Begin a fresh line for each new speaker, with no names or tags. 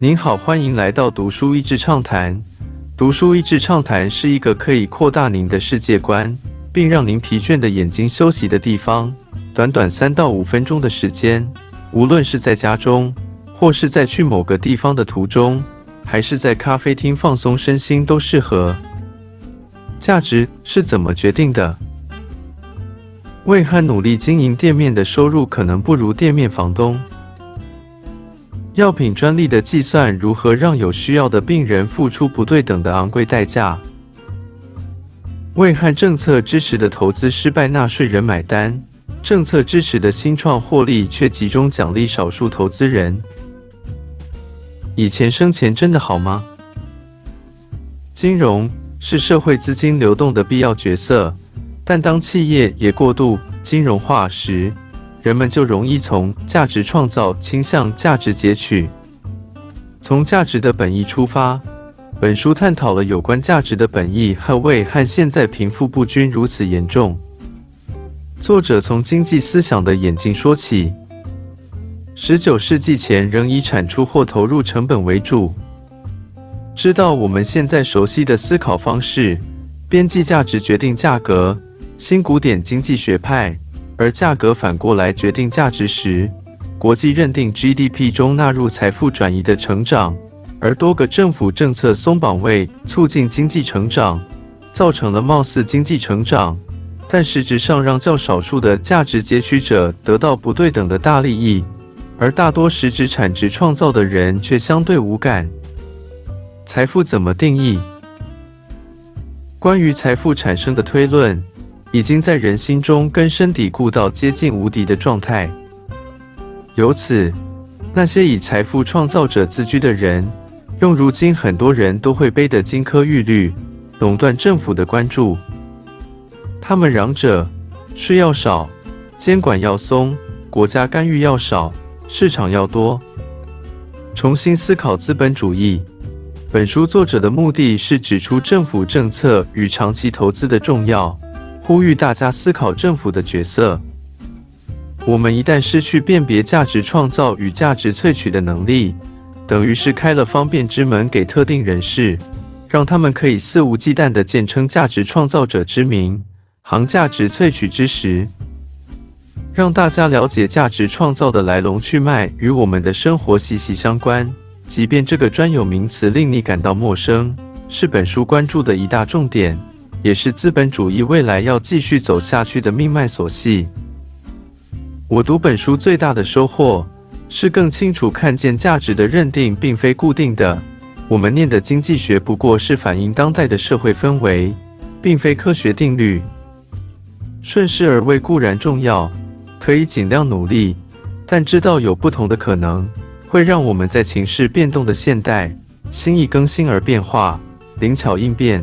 您好，欢迎来到读书益智畅谈。读书益智畅谈是一个可以扩大您的世界观，并让您疲倦的眼睛休息的地方。短短三到五分钟的时间，无论是在家中，或是在去某个地方的途中，还是在咖啡厅放松身心，都适合。价值是怎么决定的？为和努力经营店面的收入可能不如店面房东。药品专利的计算如何让有需要的病人付出不对等的昂贵代价？为和政策支持的投资失败，纳税人买单。政策支持的新创获利，却集中奖励少数投资人。以前生钱真的好吗？金融是社会资金流动的必要角色，但当企业也过度金融化时，人们就容易从价值创造倾向价值截取。从价值的本意出发，本书探讨了有关价值的本意和为和现在贫富不均如此严重。作者从经济思想的演进说起。十九世纪前仍以产出或投入成本为主。知道我们现在熟悉的思考方式，边际价值决定价格，新古典经济学派。而价格反过来决定价值时，国际认定 GDP 中纳入财富转移的成长，而多个政府政策松绑为促进经济成长，造成了貌似经济成长，但实质上让较少数的价值截取者得到不对等的大利益，而大多实质产值创造的人却相对无感。财富怎么定义？关于财富产生的推论。已经在人心中根深蒂固到接近无敌的状态。由此，那些以财富创造者自居的人，用如今很多人都会背的金科玉律，垄断政府的关注。他们嚷着税要少，监管要松，国家干预要少，市场要多。重新思考资本主义。本书作者的目的是指出政府政策与长期投资的重要。呼吁大家思考政府的角色。我们一旦失去辨别价值创造与价值萃取的能力，等于是开了方便之门给特定人士，让他们可以肆无忌惮地简称价值创造者之名，行价值萃取之实。让大家了解价值创造的来龙去脉与我们的生活息息相关，即便这个专有名词令你感到陌生，是本书关注的一大重点。也是资本主义未来要继续走下去的命脉所系。我读本书最大的收获是更清楚看见价值的认定并非固定的。我们念的经济学不过是反映当代的社会氛围，并非科学定律。顺势而为固然重要，可以尽量努力，但知道有不同的可能，会让我们在情势变动的现代，心意更新而变化，灵巧应变。